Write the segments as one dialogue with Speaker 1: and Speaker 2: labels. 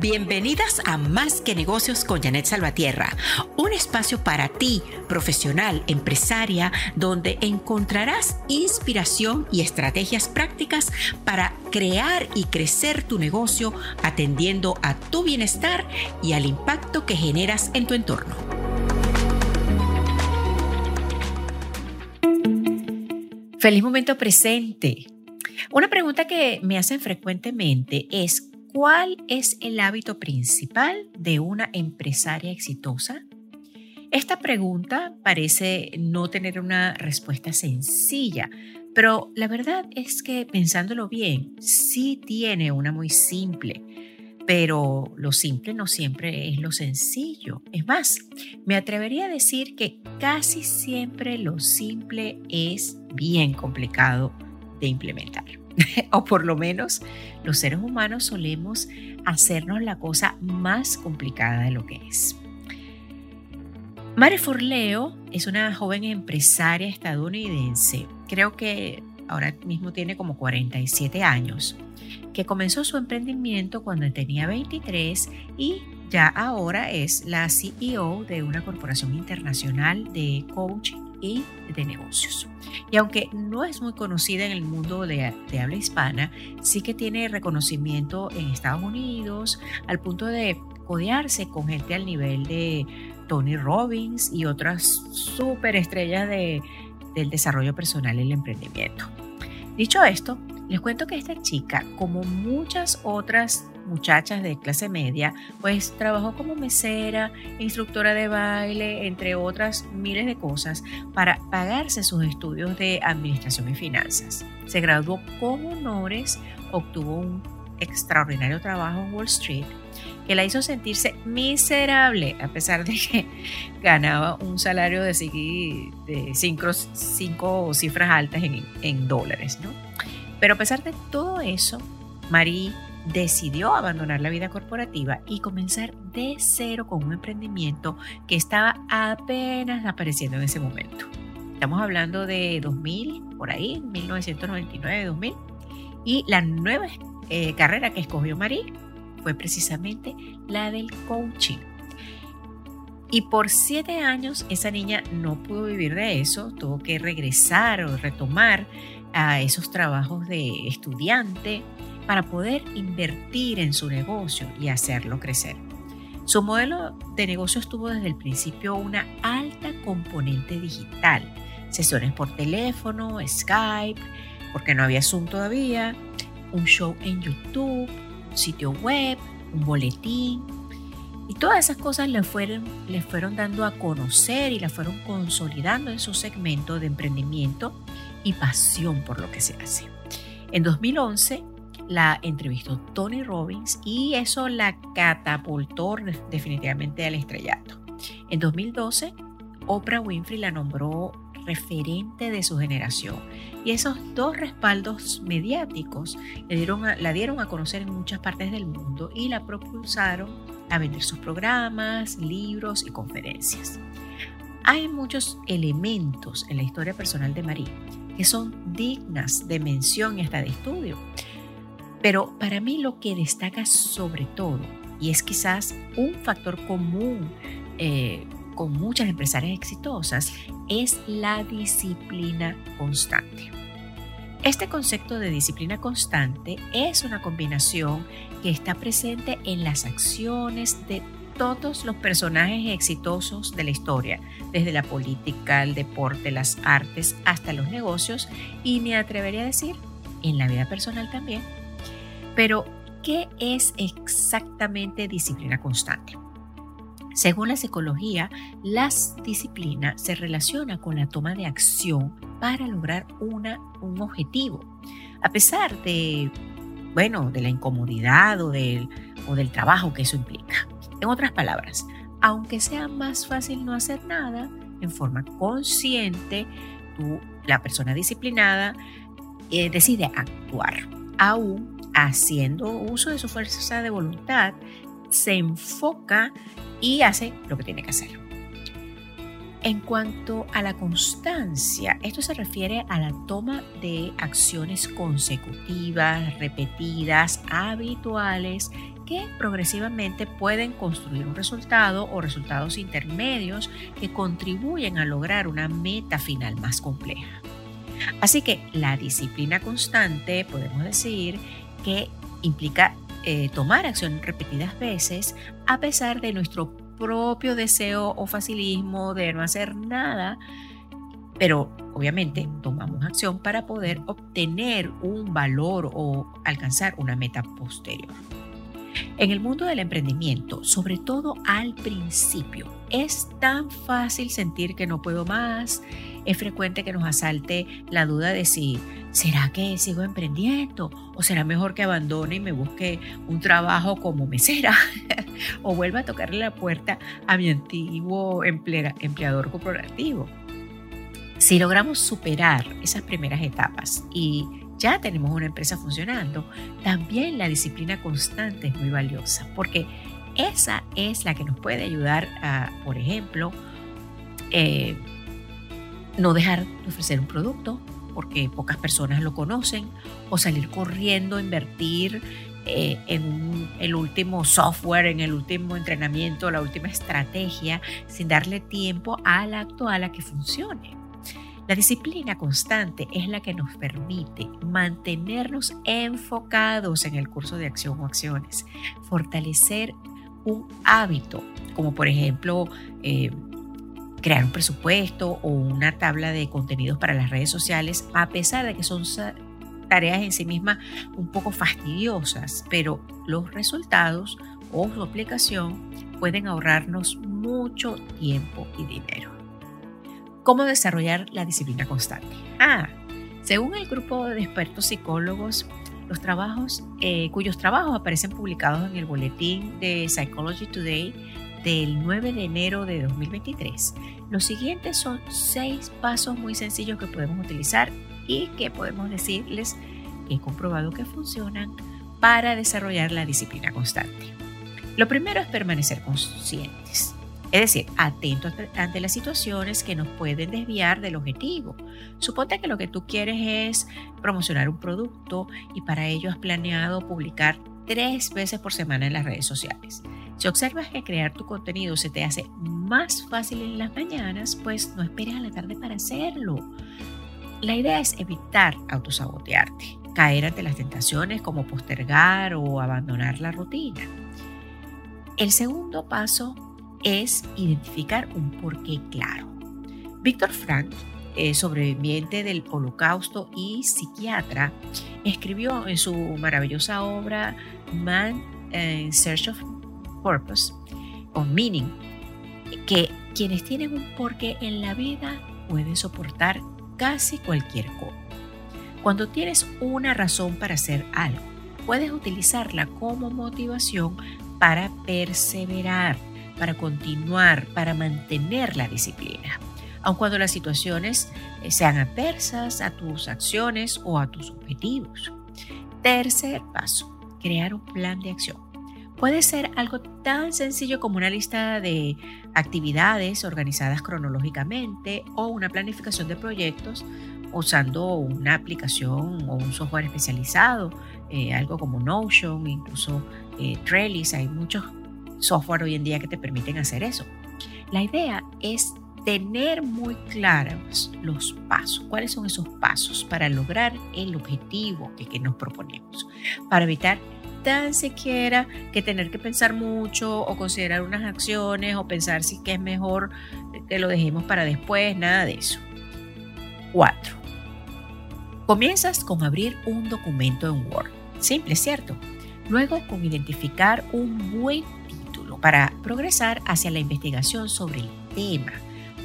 Speaker 1: Bienvenidas a Más que Negocios con Janet Salvatierra, un espacio para ti, profesional, empresaria, donde encontrarás inspiración y estrategias prácticas para crear y crecer tu negocio atendiendo a tu bienestar y al impacto que generas en tu entorno. Feliz momento presente. Una pregunta que me hacen frecuentemente es ¿Cuál es el hábito principal de una empresaria exitosa? Esta pregunta parece no tener una respuesta sencilla, pero la verdad es que pensándolo bien, sí tiene una muy simple. Pero lo simple no siempre es lo sencillo. Es más, me atrevería a decir que casi siempre lo simple es bien complicado de implementar. o por lo menos los seres humanos solemos hacernos la cosa más complicada de lo que es. Mare Forleo es una joven empresaria estadounidense, creo que ahora mismo tiene como 47 años, que comenzó su emprendimiento cuando tenía 23 y ya ahora es la CEO de una corporación internacional de coaching y de negocios. Y aunque no es muy conocida en el mundo de, habla hispana, sí que tiene reconocimiento en Estados Unidos al punto de codearse con gente al nivel de Tony Robbins y otras superestrellas de, del desarrollo personal y el emprendimiento. Dicho esto, les cuento que esta chica, como muchas otras muchachas de clase media, pues trabajó como mesera, instructora de baile, entre otras miles de cosas, para pagarse sus estudios de administración y finanzas. Se graduó con honores, obtuvo un extraordinario trabajo en Wall Street que la hizo sentirse miserable a pesar de que ganaba un salario de, cinco, cifras altas en, en dólares. ¿no? Pero a pesar de todo eso, Marie decidió abandonar la vida corporativa y comenzar de cero con un emprendimiento que estaba apenas apareciendo en ese momento. Estamos hablando de 2000, por ahí, 1999-2000. Y la nueva eh, carrera que escogió Marie fue precisamente la del coaching. Y por siete años esa niña no pudo vivir de eso, tuvo que regresar o retomar a esos trabajos de estudiante, para poder invertir en su negocio y hacerlo crecer. Su modelo de negocio tuvo desde el principio una alta componente digital, sesiones por teléfono, Skype, porque no había Zoom todavía, un show en YouTube, un sitio web, un boletín. Y todas esas cosas le fueron, le fueron dando a conocer y la fueron consolidando en su segmento de emprendimiento y pasión por lo que se hace. En 2011 la entrevistó Tony Robbins y eso la catapultó definitivamente al estrellato. En 2012, Oprah Winfrey la nombró referente de su generación y esos dos respaldos mediáticos le dieron la dieron a conocer en muchas partes del mundo y la propulsaron a vender sus programas, libros y conferencias. Hay muchos elementos en la historia personal de Marie que son dignas de mención y hasta de estudio. Pero para mí lo que destaca sobre todo, y es quizás un factor común eh, con muchas empresarias exitosas, es la disciplina constante. Este concepto de disciplina constante es una combinación que está presente en las acciones de todos los personajes exitosos de la historia, desde la política, el deporte, las artes, hasta los negocios y me atrevería a decir en la vida personal también. Pero, ¿qué es exactamente disciplina constante? Según la psicología, la disciplina se relaciona con la toma de acción para lograr una, un objetivo. A pesar de, bueno, de la incomodidad o del, o del trabajo que eso implica. En otras palabras, aunque sea más fácil no hacer nada, en forma consciente, tú, la persona disciplinada, eh, decide actuar, aún haciendo uso de su fuerza de voluntad, se enfoca y hace lo que tiene que hacer. En cuanto a la constancia, esto se refiere a la toma de acciones consecutivas, repetidas, habituales, que progresivamente pueden construir un resultado o resultados intermedios que contribuyen a lograr una meta final más compleja. Así que la disciplina constante, podemos decir, que implica eh, tomar acción repetidas veces a pesar de nuestro propio deseo o facilismo de no hacer nada, pero obviamente tomamos acción para poder obtener un valor o alcanzar una meta posterior. En el mundo del emprendimiento, sobre todo al principio, es tan fácil sentir que no puedo más. Es frecuente que nos asalte la duda de si, ¿será que sigo emprendiendo? ¿O será mejor que abandone y me busque un trabajo como mesera? ¿O vuelva a tocarle la puerta a mi antiguo empleador corporativo? Si logramos superar esas primeras etapas y ya tenemos una empresa funcionando, también la disciplina constante es muy valiosa, porque esa es la que nos puede ayudar a, por ejemplo, eh, no dejar de ofrecer un producto porque pocas personas lo conocen, o salir corriendo a invertir eh, en el último software, en el último entrenamiento, la última estrategia, sin darle tiempo a la actual a que funcione. La disciplina constante es la que nos permite mantenernos enfocados en el curso de acción o acciones, fortalecer un hábito, como por ejemplo eh, crear un presupuesto o una tabla de contenidos para las redes sociales, a pesar de que son tareas en sí mismas un poco fastidiosas, pero los resultados o su aplicación pueden ahorrarnos mucho tiempo y dinero. ¿Cómo desarrollar la disciplina constante? Ah, según el grupo de expertos psicólogos, los trabajos eh, cuyos trabajos aparecen publicados en el boletín de Psychology Today del 9 de enero de 2023, los siguientes son seis pasos muy sencillos que podemos utilizar y que podemos decirles que he comprobado que funcionan para desarrollar la disciplina constante. Lo primero es permanecer conscientes. Es decir, atentos ante las situaciones que nos pueden desviar del objetivo. Suponte que lo que tú quieres es promocionar un producto y para ello has planeado publicar tres veces por semana en las redes sociales. Si observas que crear tu contenido se te hace más fácil en las mañanas, pues no esperes a la tarde para hacerlo. La idea es evitar autosabotearte, caer ante las tentaciones como postergar o abandonar la rutina. El segundo paso es identificar un porqué claro. Víctor Frank, eh, sobreviviente del holocausto y psiquiatra, escribió en su maravillosa obra Man in Search of Purpose o Meaning que quienes tienen un porqué en la vida pueden soportar casi cualquier cosa. Cuando tienes una razón para hacer algo, puedes utilizarla como motivación para perseverar para continuar, para mantener la disciplina, aun cuando las situaciones eh, sean adversas a tus acciones o a tus objetivos. Tercer paso, crear un plan de acción. Puede ser algo tan sencillo como una lista de actividades organizadas cronológicamente o una planificación de proyectos usando una aplicación o un software especializado, eh, algo como Notion, incluso eh, Trellis. Hay muchos software hoy en día que te permiten hacer eso. La idea es tener muy claros los pasos, cuáles son esos pasos para lograr el objetivo que, nos proponemos, para evitar tan siquiera que tener que pensar mucho o considerar unas acciones o pensar si es mejor que lo dejemos para después, nada de eso. 4. Comienzas con abrir un documento en Word. Simple, ¿cierto? Luego con identificar un buen para progresar hacia la investigación sobre el tema.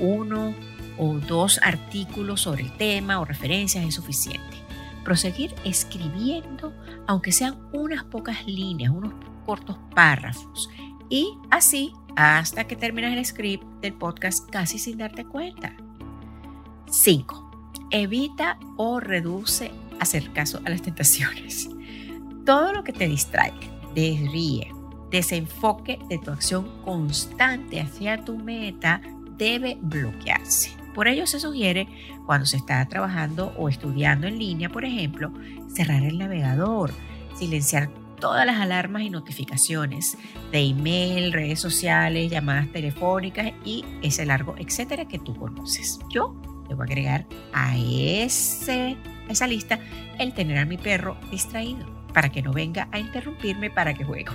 Speaker 1: Uno o dos artículos sobre el tema o referencias es suficiente. Proseguir escribiendo, aunque sean unas pocas líneas, unos cortos párrafos. Y así hasta que terminas el script del podcast casi sin darte cuenta. 5. Evita o reduce hacer caso a las tentaciones. Todo lo que te distraiga, desríe desenfoque de tu acción constante hacia tu meta debe bloquearse. Por ello se sugiere, cuando se está trabajando o estudiando en línea, por ejemplo, cerrar el navegador, silenciar todas las alarmas y notificaciones de email, redes sociales, llamadas telefónicas y ese largo etcétera que tú conoces. Yo debo agregar a, ese, a esa lista el tener a mi perro distraído para que no venga a interrumpirme para que juegue.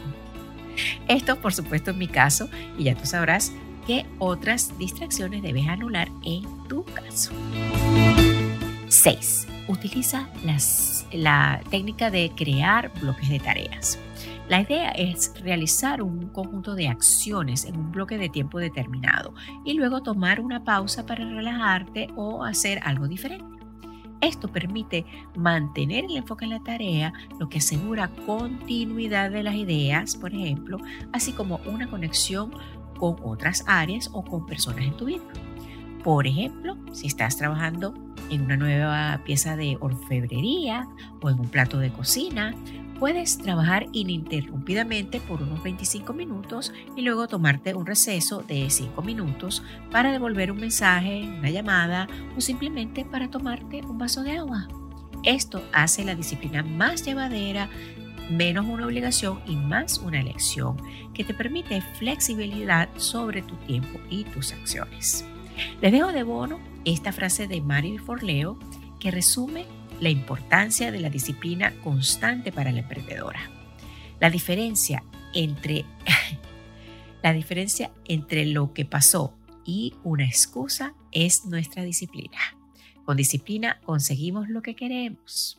Speaker 1: Esto, por supuesto, en mi caso, y ya tú sabrás qué otras distracciones debes anular en tu caso. 6. Utiliza la técnica de crear bloques de tareas. La idea es realizar un conjunto de acciones en un bloque de tiempo determinado y luego tomar una pausa para relajarte o hacer algo diferente. Esto permite mantener el enfoque en la tarea, lo que asegura continuidad de las ideas, por ejemplo, así como una conexión con otras áreas o con personas en tu vida. Por ejemplo, si estás trabajando en una nueva pieza de orfebrería o en un plato de cocina, puedes trabajar ininterrumpidamente por unos 25 minutos y luego tomarte un receso de 5 minutos para devolver un mensaje, una llamada o simplemente para tomarte un vaso de agua. Esto hace la disciplina más llevadera, menos una obligación y más una elección que te permite flexibilidad sobre tu tiempo y tus acciones. Les dejo de bono esta frase de Mary Forleo que resume la importancia de la disciplina constante para la emprendedora. La diferencia entre, la diferencia entre lo que pasó y una excusa es nuestra disciplina. Con disciplina conseguimos lo que queremos.